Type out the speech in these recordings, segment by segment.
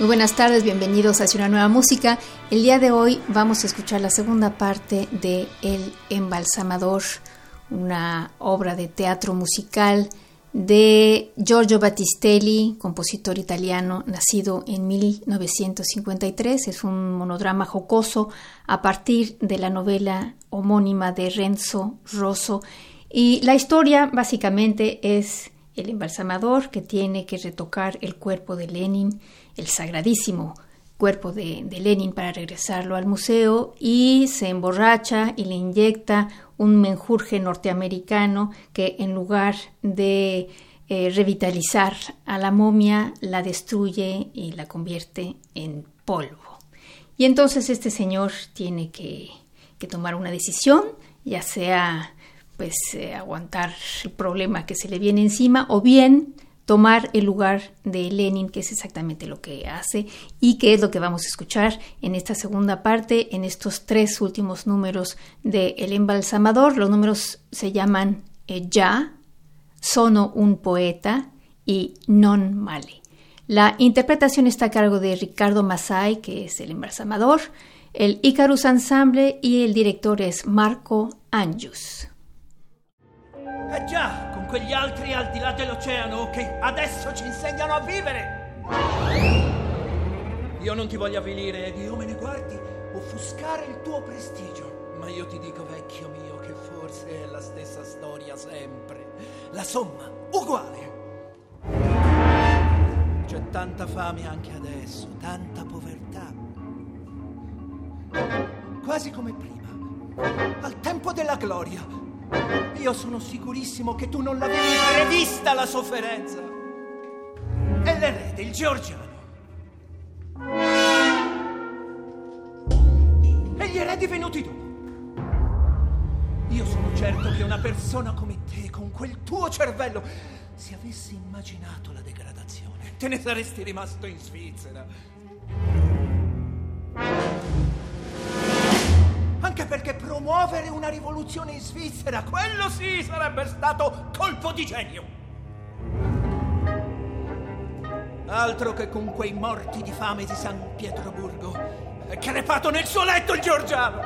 Muy buenas tardes, bienvenidos a una nueva música. El día de hoy vamos a escuchar la segunda parte de El Embalsamador, una obra de teatro musical de Giorgio Battistelli, compositor italiano, nacido en 1953. Es un monodrama jocoso a partir de la novela homónima de Renzo Rosso. Y la historia básicamente es el embalsamador que tiene que retocar el cuerpo de Lenin el sagradísimo cuerpo de, Lenin para regresarlo al museo y se emborracha y le inyecta un menjurje norteamericano que en lugar de eh, revitalizar a la momia la destruye y la convierte en polvo. Y entonces este señor tiene que, tomar una decisión, ya sea pues eh, aguantar el problema que se le viene encima o bien tomar el lugar de Lenin, que es exactamente lo que hace y que es lo que vamos a escuchar en esta segunda parte, en estos tres últimos números de El Embalsamador. Los números se llaman eh, Ya, Sono un poeta y Non male. La interpretación está a cargo de Ricardo Masai, que es el embalsamador, el Icarus Ensemble y el director es Marco Angius. Eh già, con quegli altri al di là dell'oceano che adesso ci insegnano a vivere. Io non ti voglio avvilire ed io me ne guardi offuscare il tuo prestigio. Ma io ti dico, vecchio mio, che forse è la stessa storia sempre. La somma, uguale. C'è tanta fame anche adesso, tanta povertà. Quasi come prima, al tempo della gloria io sono sicurissimo che tu non l'avevi prevista la sofferenza. E l'erede, il georgiano. E gli eredi venuti dopo. Io sono certo che una persona come te, con quel tuo cervello, se avessi immaginato la degradazione, te ne saresti rimasto in Svizzera. Anche perché promuovere una rivoluzione in Svizzera, quello sì sarebbe stato colpo di genio. Altro che con quei morti di fame di San Pietroburgo. È crepato nel suo letto il Giorgiano.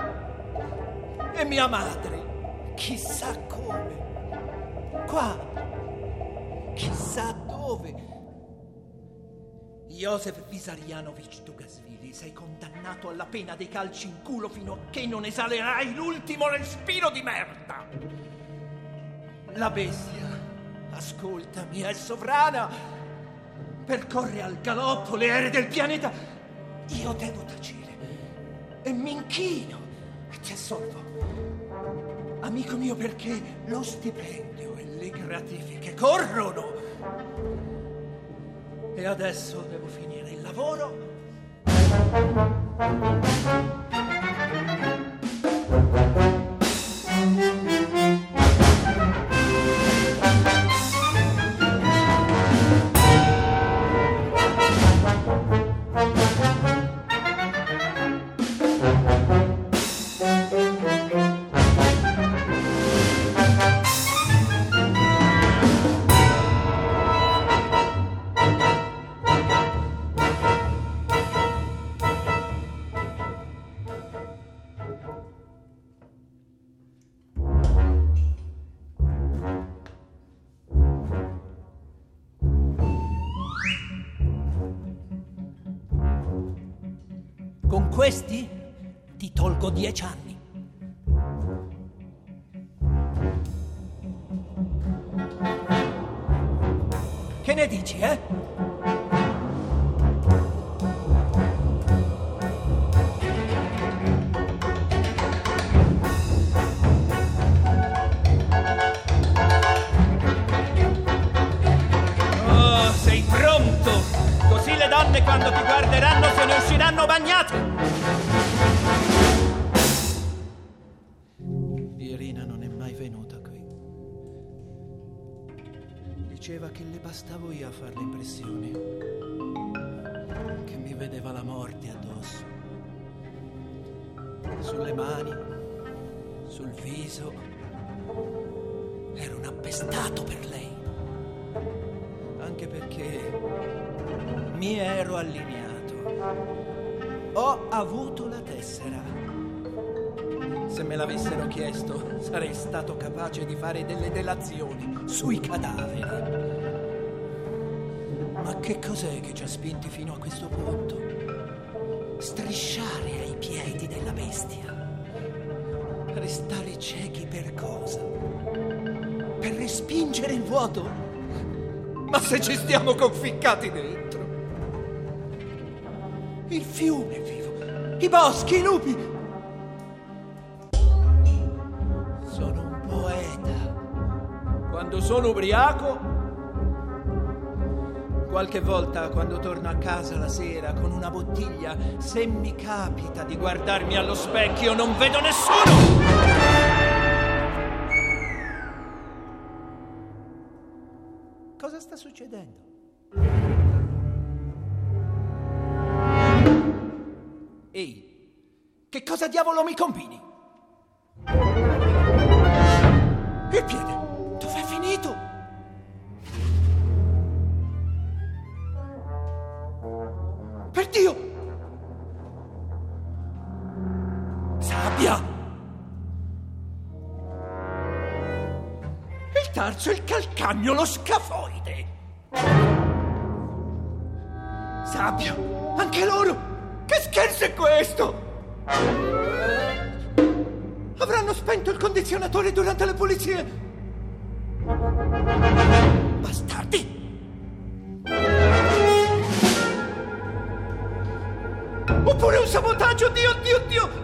E mia madre, chissà come. Qua, chissà dove. Josef Visarianovich Dugasvili, sei condannato alla pena dei calci in culo fino a che non esalerai l'ultimo respiro di merda. La bestia, ascoltami, è sovrana. Percorre al galoppo le aree del pianeta. Io devo tacere e mi inchino e ti assolvo. Amico mio, perché lo stipendio e le gratifiche corrono. E adesso devo finire il lavoro. Che ne dici, eh? Oh, sei donne quando ti guarderanno se ne usciranno bagnate. Diceva che le bastavo io a fare le impressioni. Che mi vedeva la morte addosso. Sulle mani, sul viso. Ero un appestato per lei. Anche perché mi ero allineato. Ho avuto la tessera. Se me l'avessero chiesto, sarei stato capace di fare delle delazioni sui cadaveri. Ma che cos'è che ci ha spinti fino a questo punto? Strisciare ai piedi della bestia. Restare ciechi per cosa? Per respingere il vuoto? Ma se ci stiamo conficcati dentro? Il fiume è vivo, i boschi, i lupi. Sono ubriaco, qualche volta quando torno a casa la sera con una bottiglia, se mi capita di guardarmi allo specchio non vedo nessuno. Cosa sta succedendo? Ehi, che cosa diavolo mi combini? Il piede, Tarso, il calcagno, lo scafoide! Sabbia! Anche loro! Che scherzo è questo? Avranno spento il condizionatore durante le pulizie? Bastardi! Oppure un sabotaggio, Dio, Dio, Dio!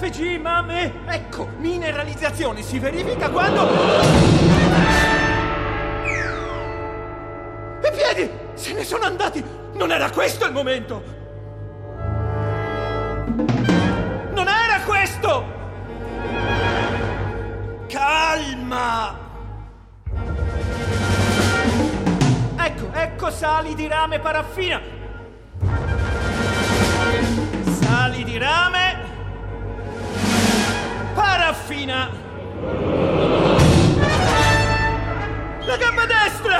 FG, mamme! Ecco, mineralizzazione si verifica quando... I piedi! Se ne sono andati! Non era questo il momento! Non era questo! Calma! Ecco, ecco sali di rame paraffina! Sali di rame paraffina! La gamba destra!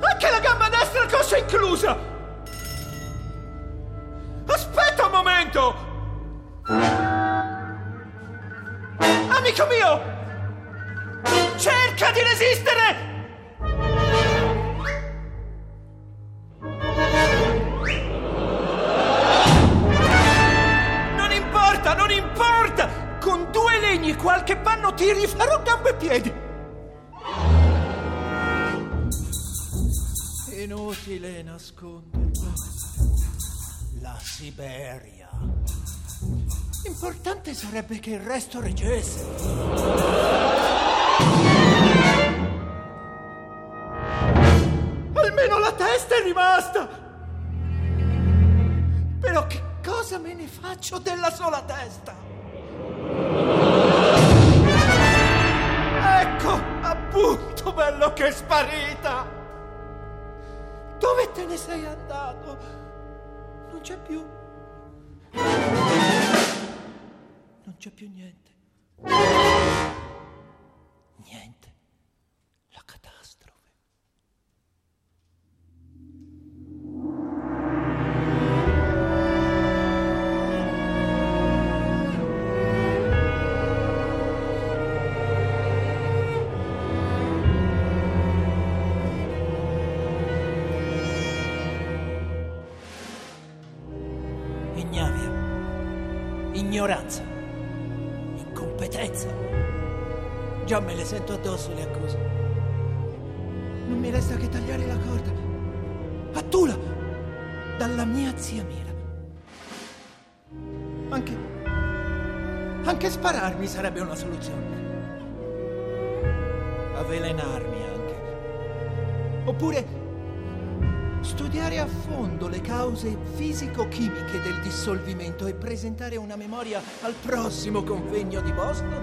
Anche la gamba destra cosa inclusa! Aspetta un momento! Amico mio! Cerca di resistere! Ti rifarò gambe e piedi! Inutile nasconderlo. La Siberia. Importante sarebbe che il resto reggesse. Almeno la testa è rimasta! Però che cosa me ne faccio della sola testa? Bello che è sparita! Dove te ne sei andato? Non c'è più. Non c'è più niente. Niente. Ignoranza, incompetenza. Già me le sento addosso le accuse. Non mi resta che tagliare la corda. A Tula, dalla mia zia Mira. Anche. anche spararmi sarebbe una soluzione. Avvelenarmi anche. Oppure studiare a fondo le cause fisico-chimiche del dissolvimento e presentare una memoria al prossimo convegno di Boston?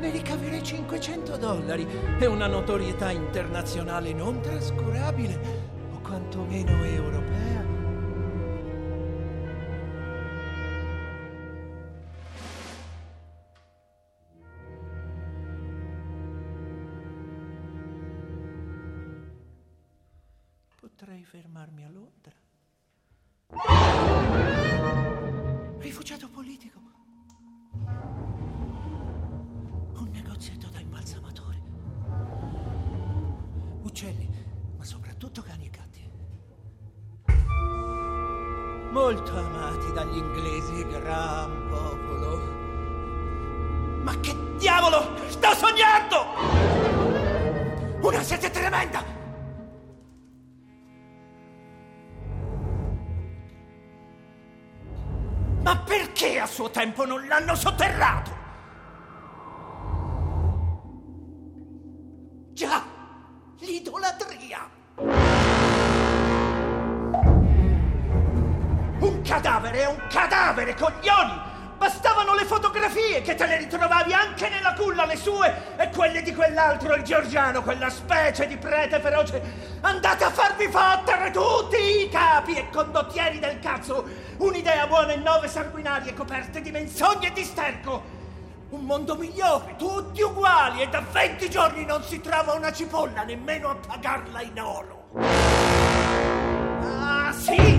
Ne ricaverei 500 dollari e una notorietà internazionale non trascurabile, o quantomeno europea. L'hanno sotterrato? Già, l'idolatria. Un cadavere è un cadavere, coglioni! Bastavano le fotografie che te le ritrovavi anche nella culla, le sue e quelle di quell'altro, il Giorgiano, quella specie di prete feroce. Andate a farvi fottere tutti i capi e condottieri del cazzo! Un'idea buona e nove sanguinarie coperte di menzogne e di sterco! Un mondo migliore, tutti uguali e da 20 giorni non si trova una cipolla nemmeno a pagarla in oro. Ah, sì!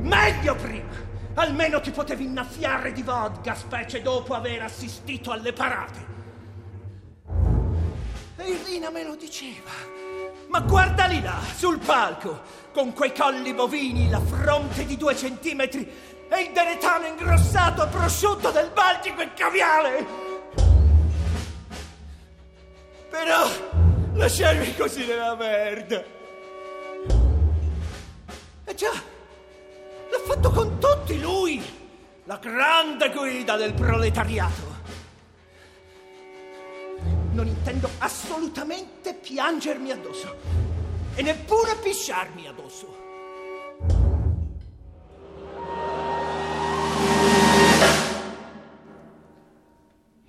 Meglio prima! Almeno ti potevi innaffiare di vodka, specie dopo aver assistito alle parate. E Irina me lo diceva. Ma guardali là, sul palco, con quei colli bovini, la fronte di due centimetri e il deretano ingrossato a prosciutto del Baltico e caviale. Però lasciarmi così nella merda. E già, L'ha fatto con tutti lui, la grande guida del proletariato. Non intendo assolutamente piangermi addosso e neppure pisciarmi addosso.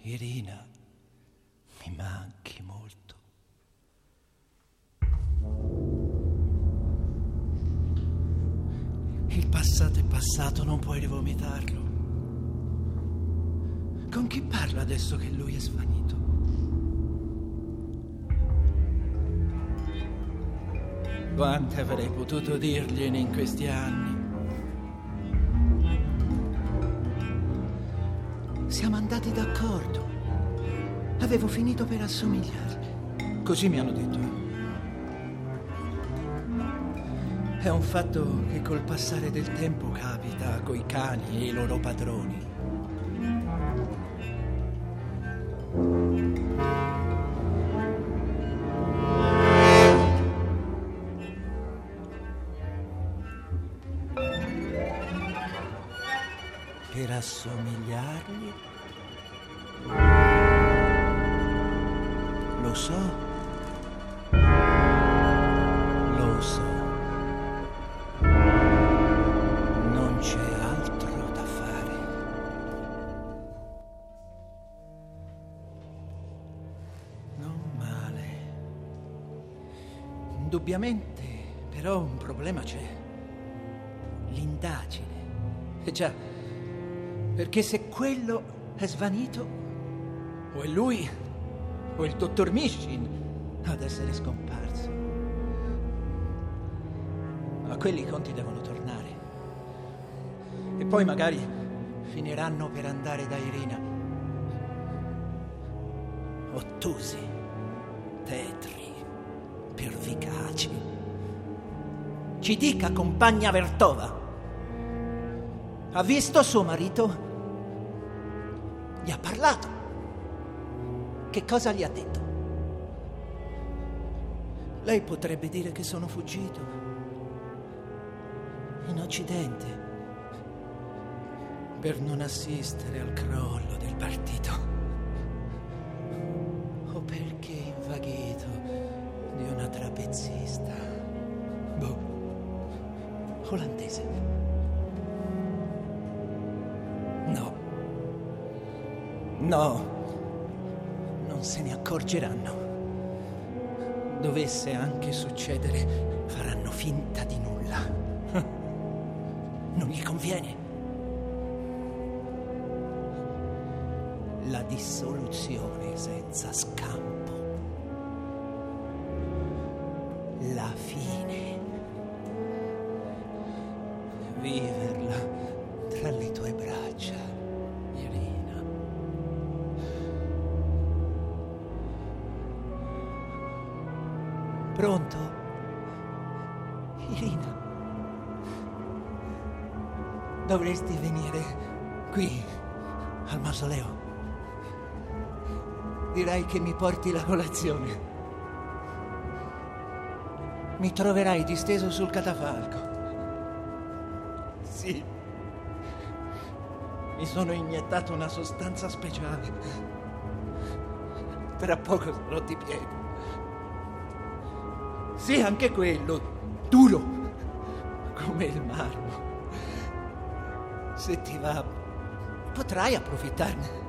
Irina, mi manchi molto. Il passato è passato, non puoi rivomitarlo. Con chi parla adesso che lui è svanito? Quante avrei potuto dirgliene in questi anni? Siamo andati d'accordo. Avevo finito per assomigliargli. Così mi hanno detto. È un fatto che col passare del tempo capita coi cani e i loro padroni. E già, perché se quello è svanito, o è lui, o il dottor Mishin ad essere scomparso. Ma quelli i conti devono tornare. E poi magari finiranno per andare da Irina. Ottusi, tetri, pervicaci. Ci dica, compagna Vertova. Ha visto suo marito? Gli ha parlato. Che cosa gli ha detto? Lei potrebbe dire che sono fuggito in Occidente per non assistere al crollo del partito o perché invaghito di una trapezzista. Boh. Olandese. No. Non se ne accorgeranno. Dovesse anche succedere, faranno finta di nulla. Non gli conviene. La dissoluzione senza scampo. Porti la colazione. Mi troverai disteso sul catafalco. Sì. Mi sono iniettato una sostanza speciale. Tra poco sarò di piedi. Sì, anche quello, duro, come il marmo. Se ti va, potrai approfittarne.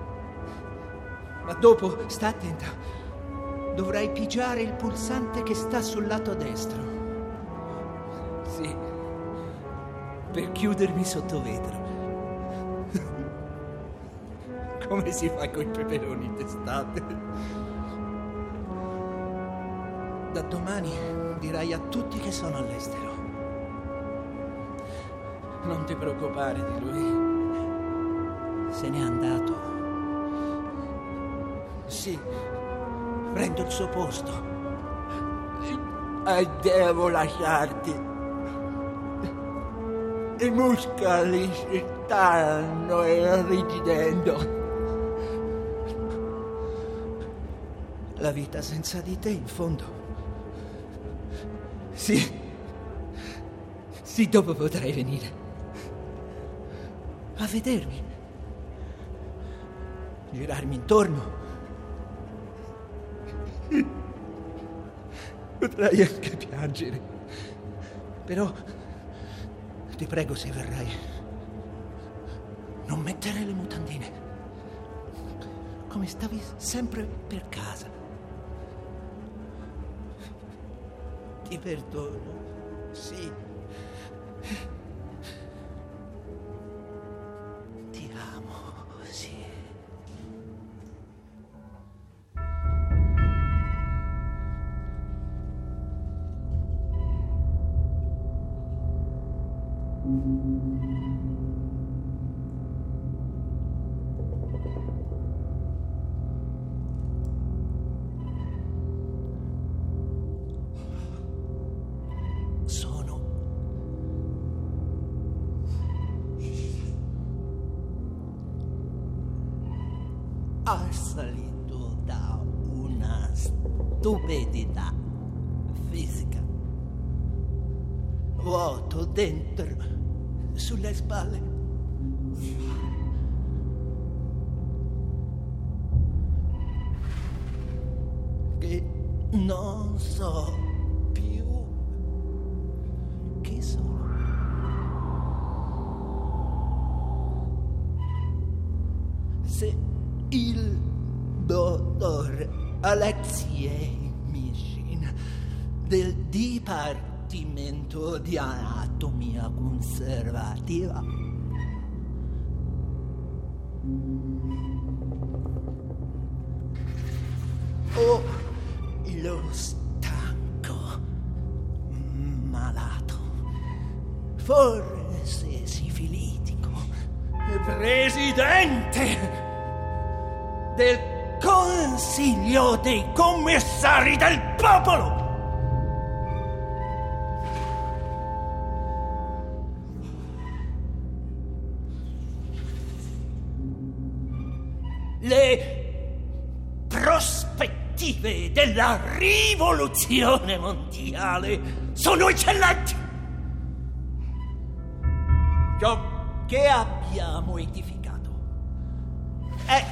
Ma dopo, sta attenta, dovrai pigiare il pulsante che sta sul lato destro. Sì, per chiudermi sotto vetro. Come si fa con i peperoni d'estate? Da domani dirai a tutti che sono all'estero. Non ti preoccupare di lui. Se n'è andato. Sì, prendo il suo posto. E devo lasciarti. I muscoli si stanno irrigidendo. La vita senza di te, in fondo. Sì. Sì, dopo potrai venire. A vedermi. Girarmi intorno. Potrai anche piangere. Però ti prego se verrai. Non mettere le mutandine. Come stavi sempre per casa. Ti perdono. Sì. Spalle. Che non so più chi sono. Se il dottor Alexei Mishin del Dipartimento di Anatomia Conservativa o lo stanco malato forse sifilitico presidente del Consiglio dei Commissari del Popolo. Le prospettive della rivoluzione mondiale sono eccellenti. Ciò che abbiamo edificato è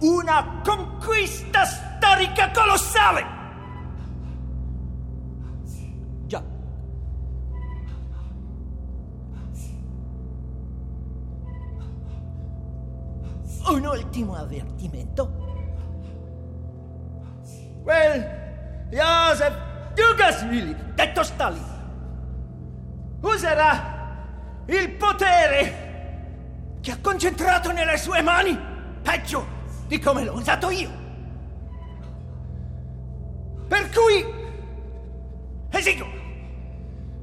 una conquista storica colossale. Un ultimo avvertimento. Quel Joseph Dugasvili, detto Stalin, userà il potere che ha concentrato nelle sue mani peggio di come l'ho usato io. Per cui esigo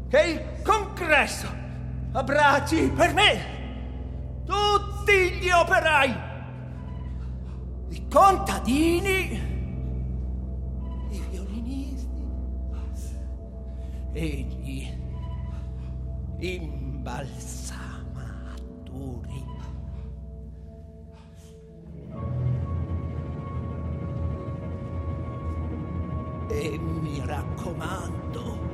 che il congresso abbracci per me tutti gli operai, i contadini, i violinisti e gli imbalsamatori. E mi raccomando,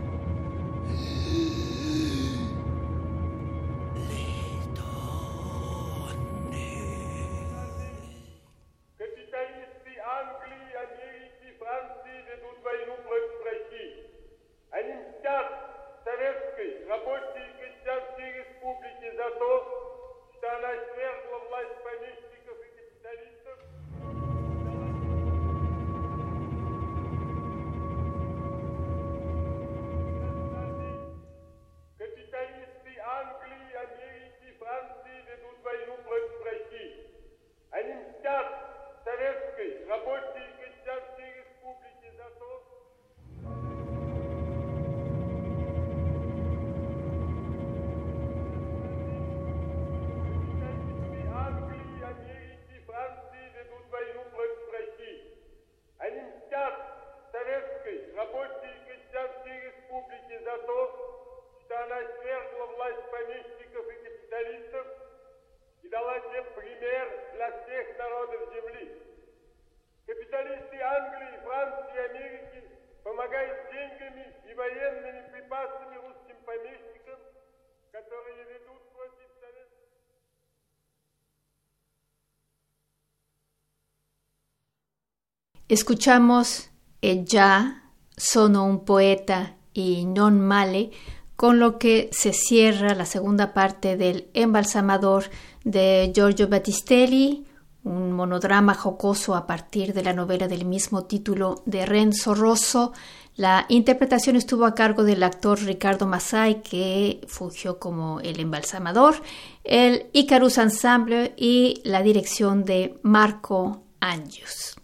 Escuchamos già sono un poeta y non male, con lo que se cierra la segunda parte del Embalsamador de Giorgio Battistelli, un monodrama jocoso a partir de la novela del mismo título de Renzo Rosso. La interpretación estuvo a cargo del actor Ricardo Masai, que fugió como el embalsamador, el Icarus Ensemble y la dirección de Marco Angius.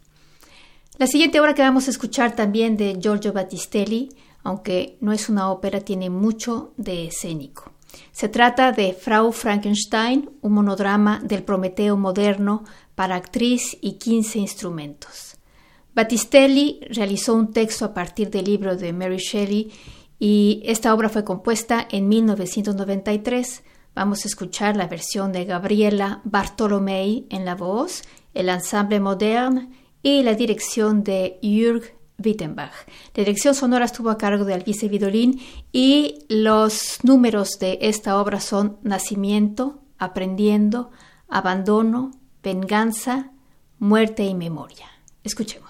La siguiente obra que vamos a escuchar también de Giorgio Battistelli, aunque no es una ópera, tiene mucho de escénico. Se trata de Frau Frankenstein, un monodrama del Prometeo moderno para actriz y 15 instrumentos. Battistelli realizó un texto a partir del libro de Mary Shelley y esta obra fue compuesta en 1993. Vamos a escuchar la versión de Gabriela Bartolomei en la voz, el ensemble moderne y la dirección de Jürg Wittenbach. La dirección sonora estuvo a cargo de Alvise Vidolin y los números de esta obra son Nacimiento, Aprendiendo, Abandono, Venganza, Muerte y Memoria. Escuchemos.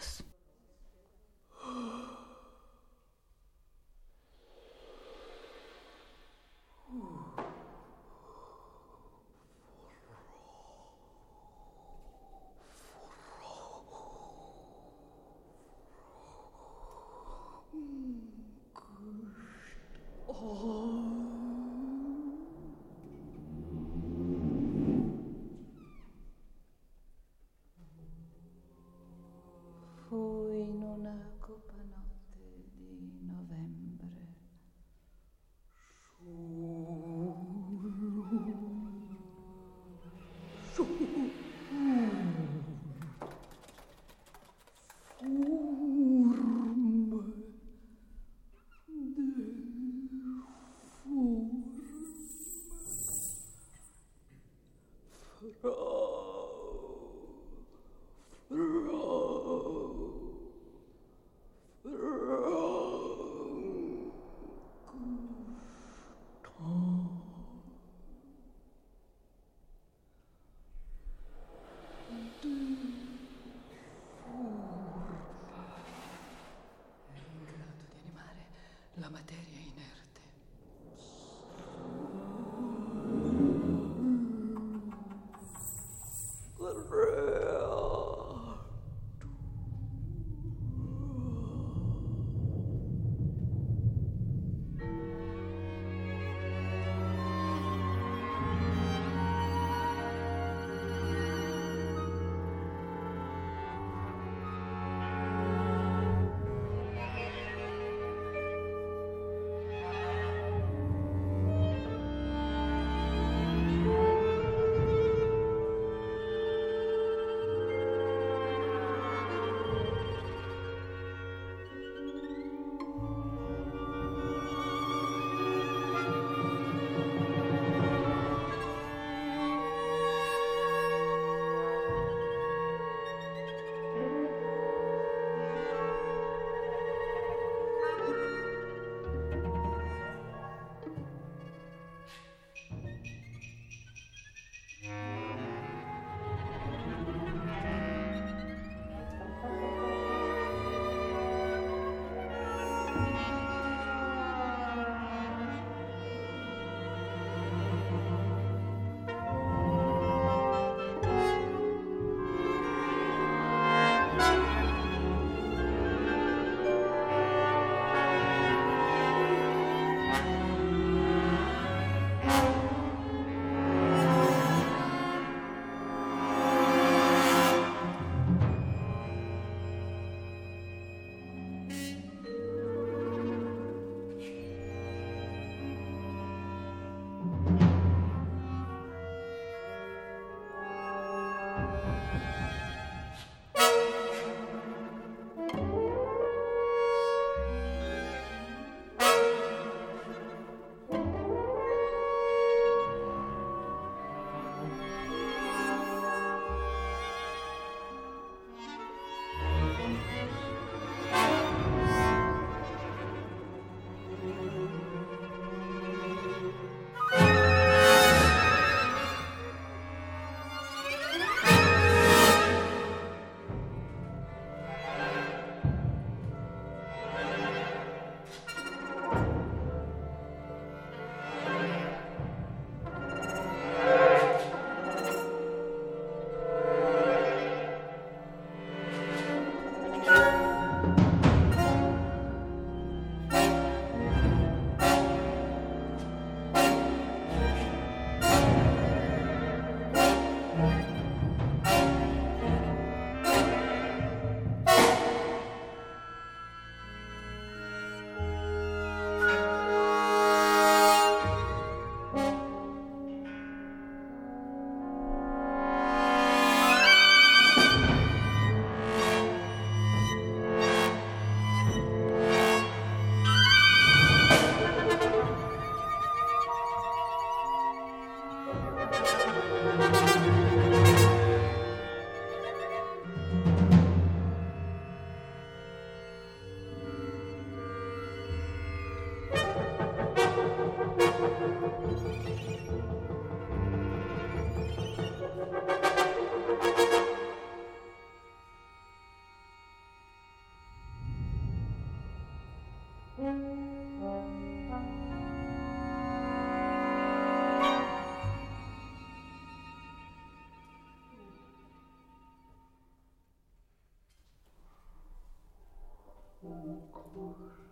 for.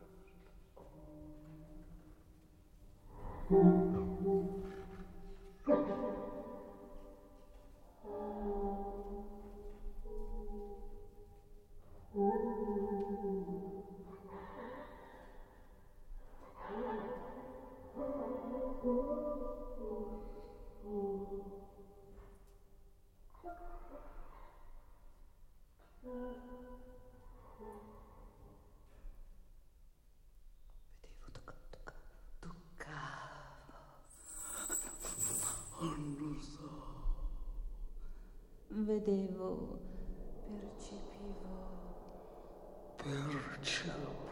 Vedevo, percepivo. Percepivo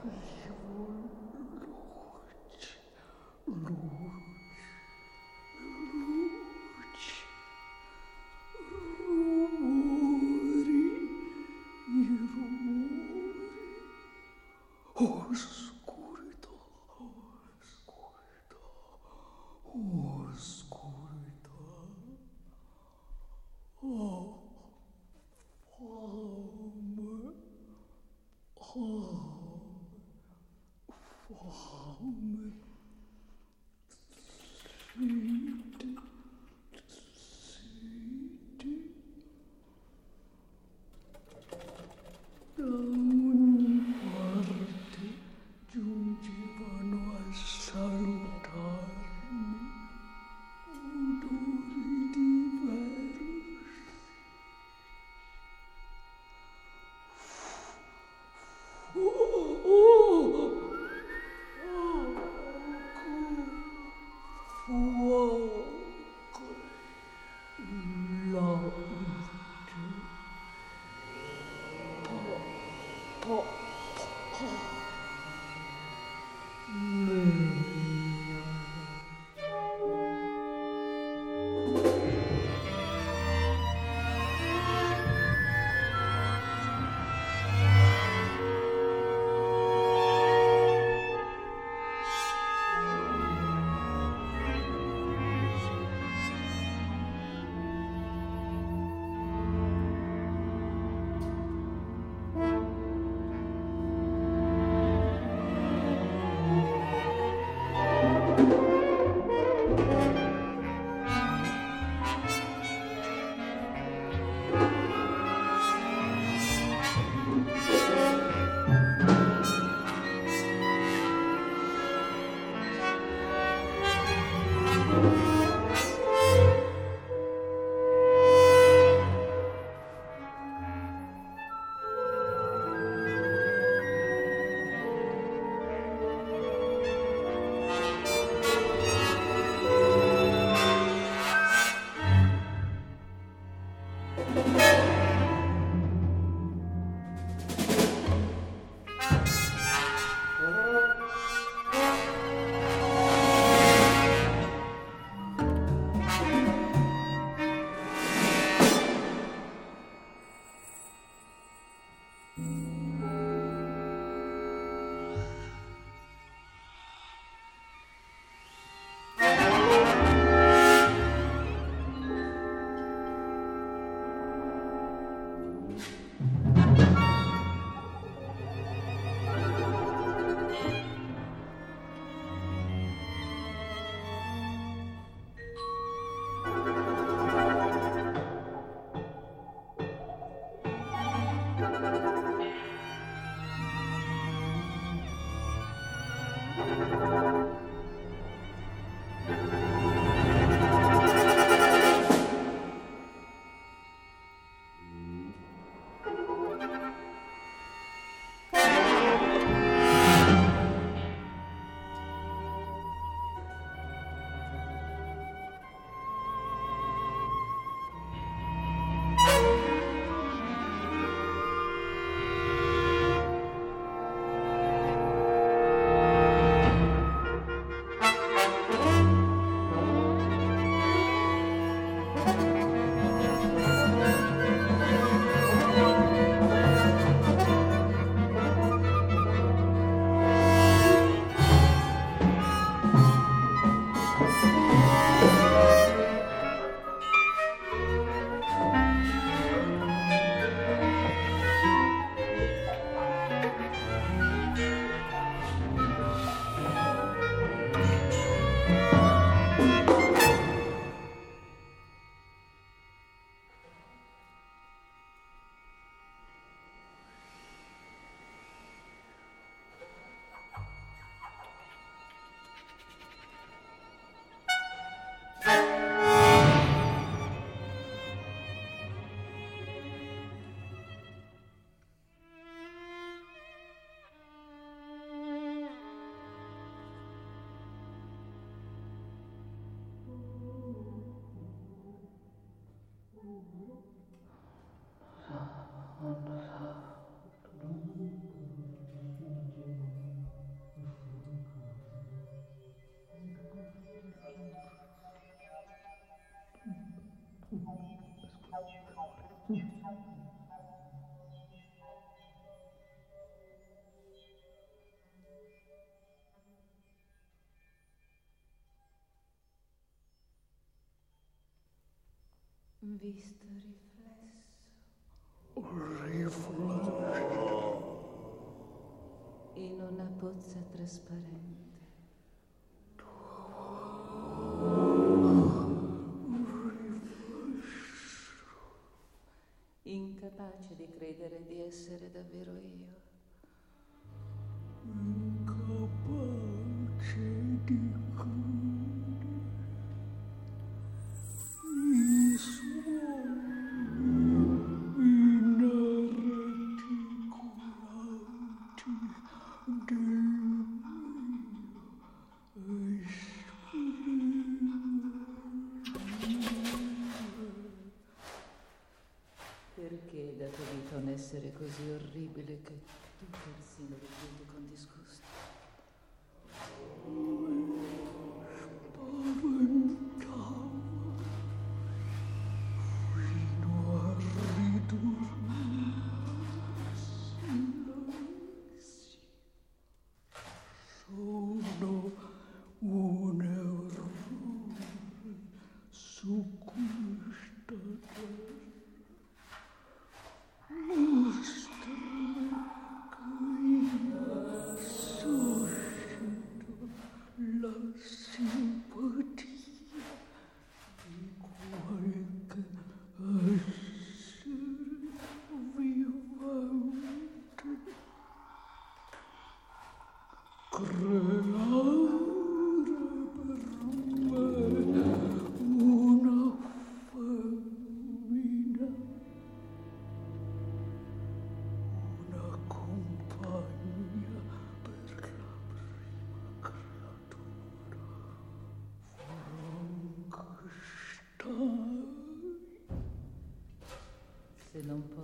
visto riflesso. Un riflesso. In una pozza trasparente.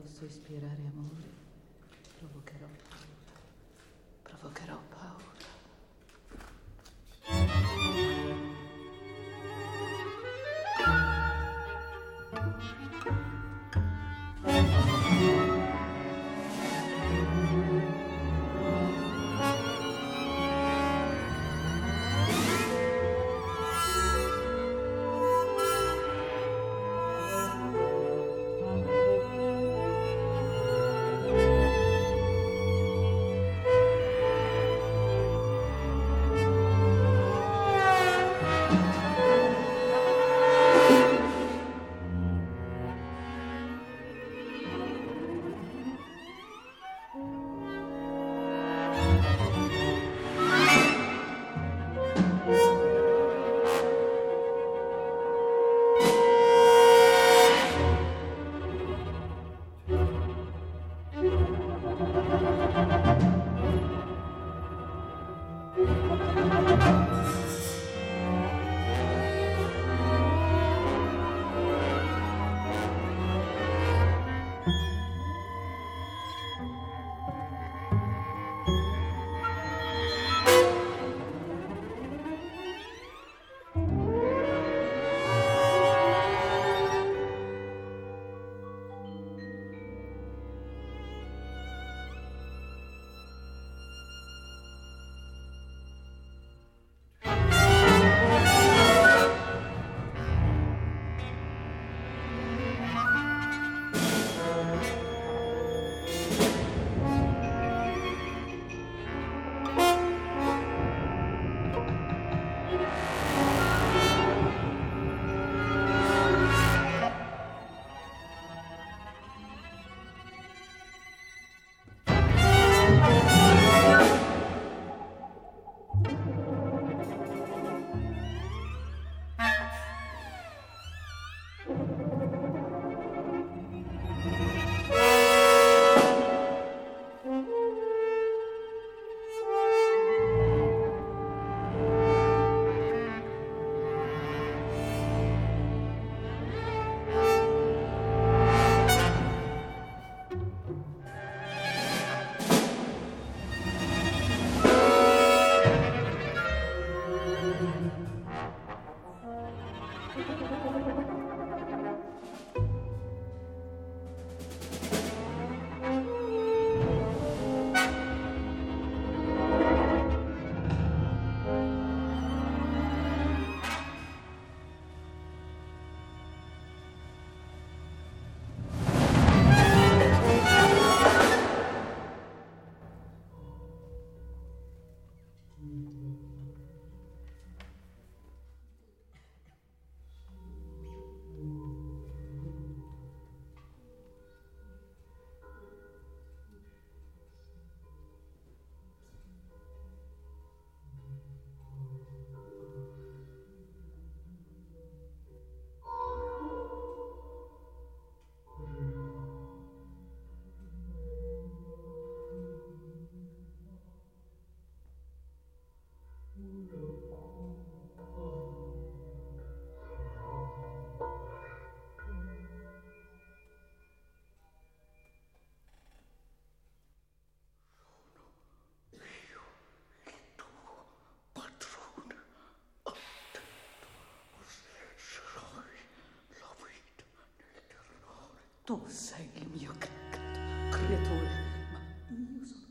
posso ispirare amore. Tu sei il mio creatore, ma io sono,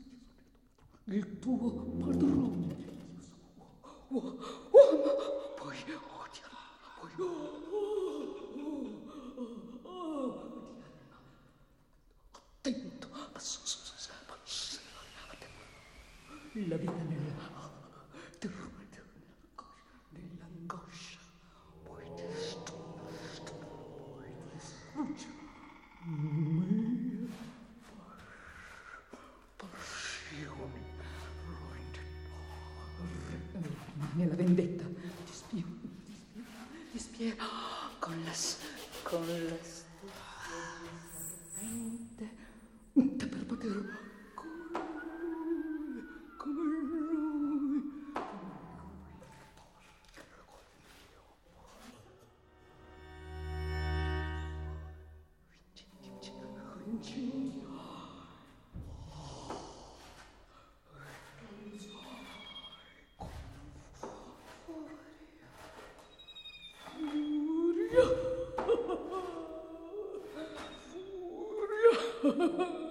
io sono il tuo padrone. Io sono uomo, poi odia, poi odia. Attento, attento, la vita mia, Ha ha ha!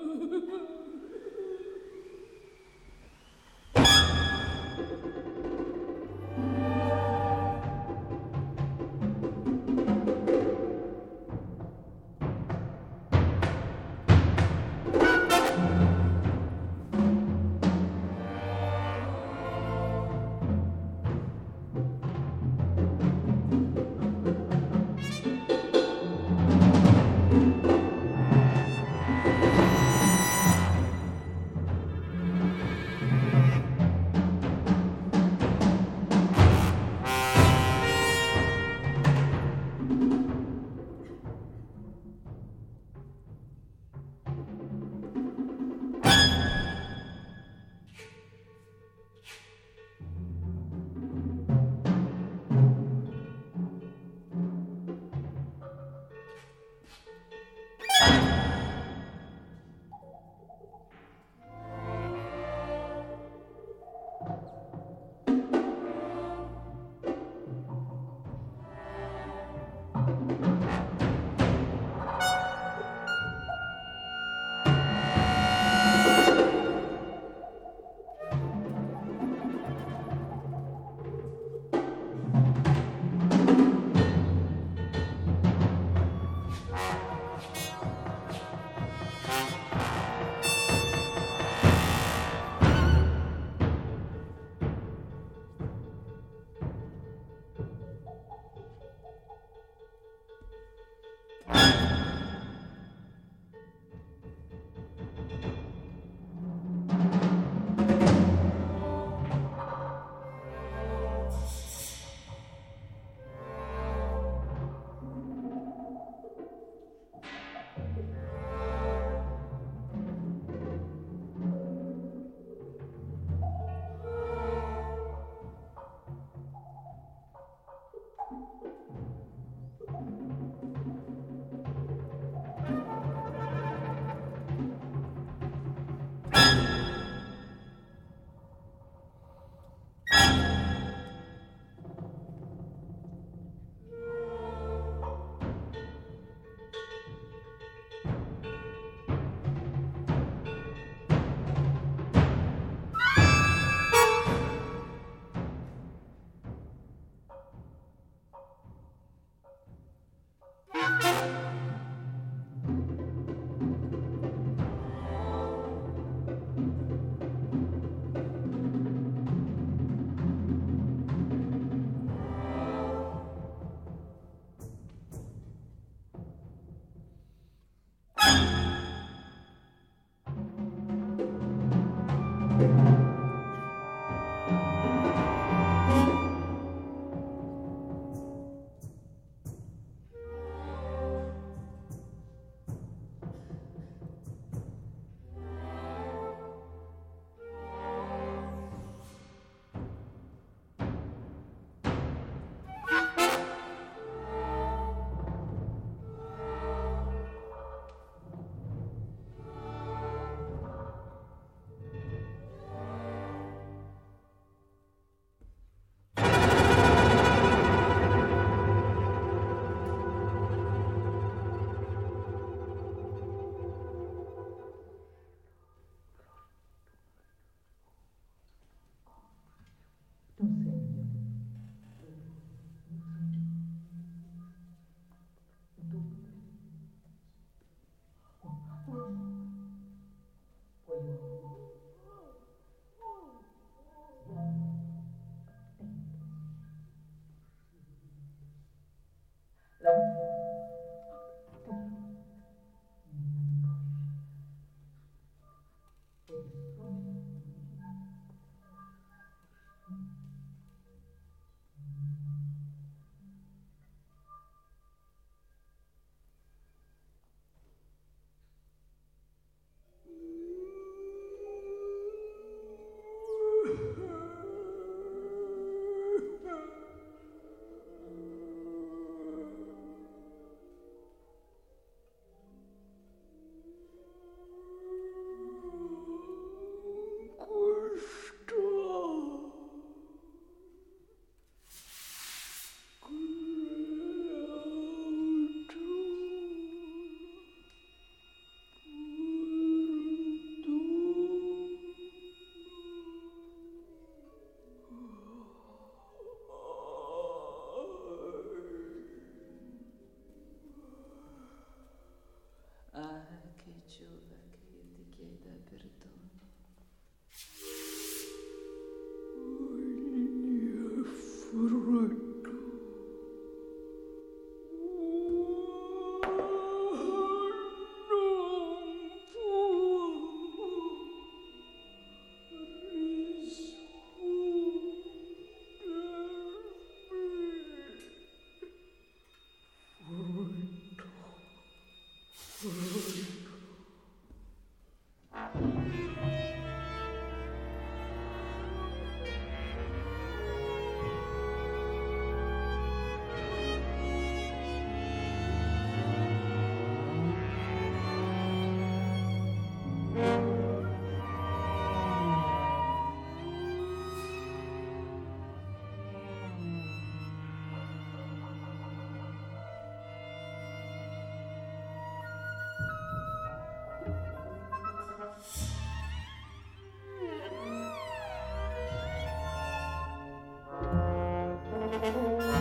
Oh.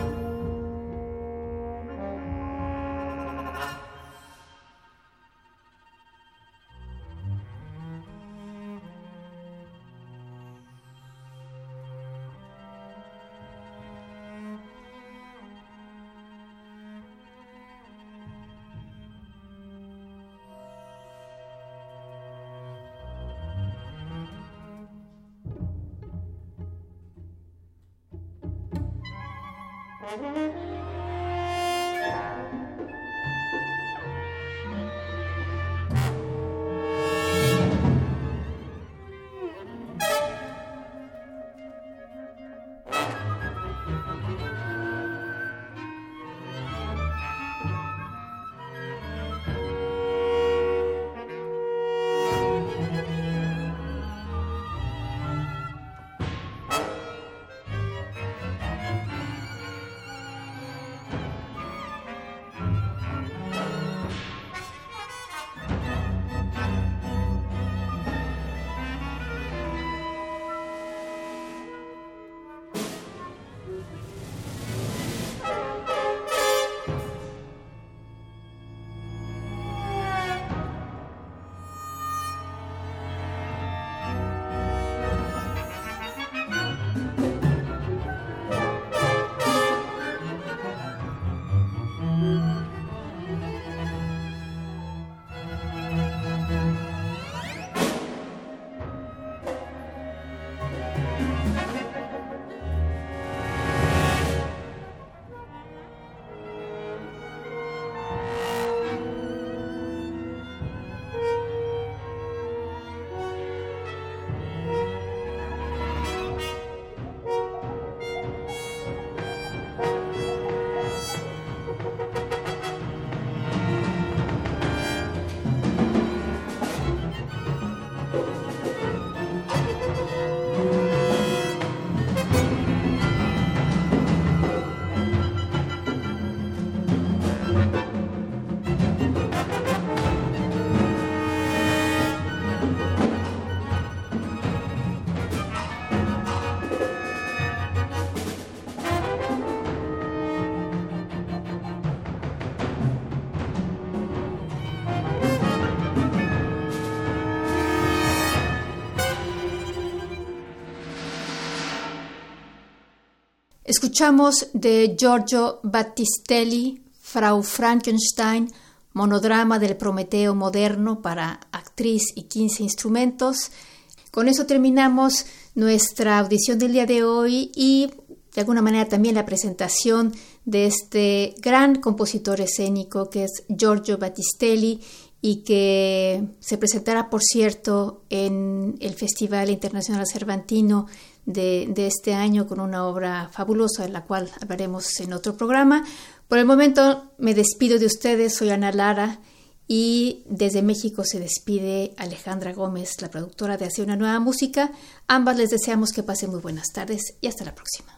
Mm-hmm. Escuchamos de Giorgio Battistelli, Frau Frankenstein, monodrama del Prometeo moderno para actriz y 15 instrumentos. Con eso terminamos nuestra audición del día de hoy y de alguna manera también la presentación de este gran compositor escénico que es Giorgio Battistelli y que se presentará, por cierto, en el Festival Internacional Cervantino de, este año con una obra fabulosa de la cual hablaremos en otro programa. Por el momento me despido de ustedes, soy Ana Lara y desde México se despide Alejandra Gómez, la productora de Hacia una nueva música. Ambas les deseamos que pasen muy buenas tardes y hasta la próxima.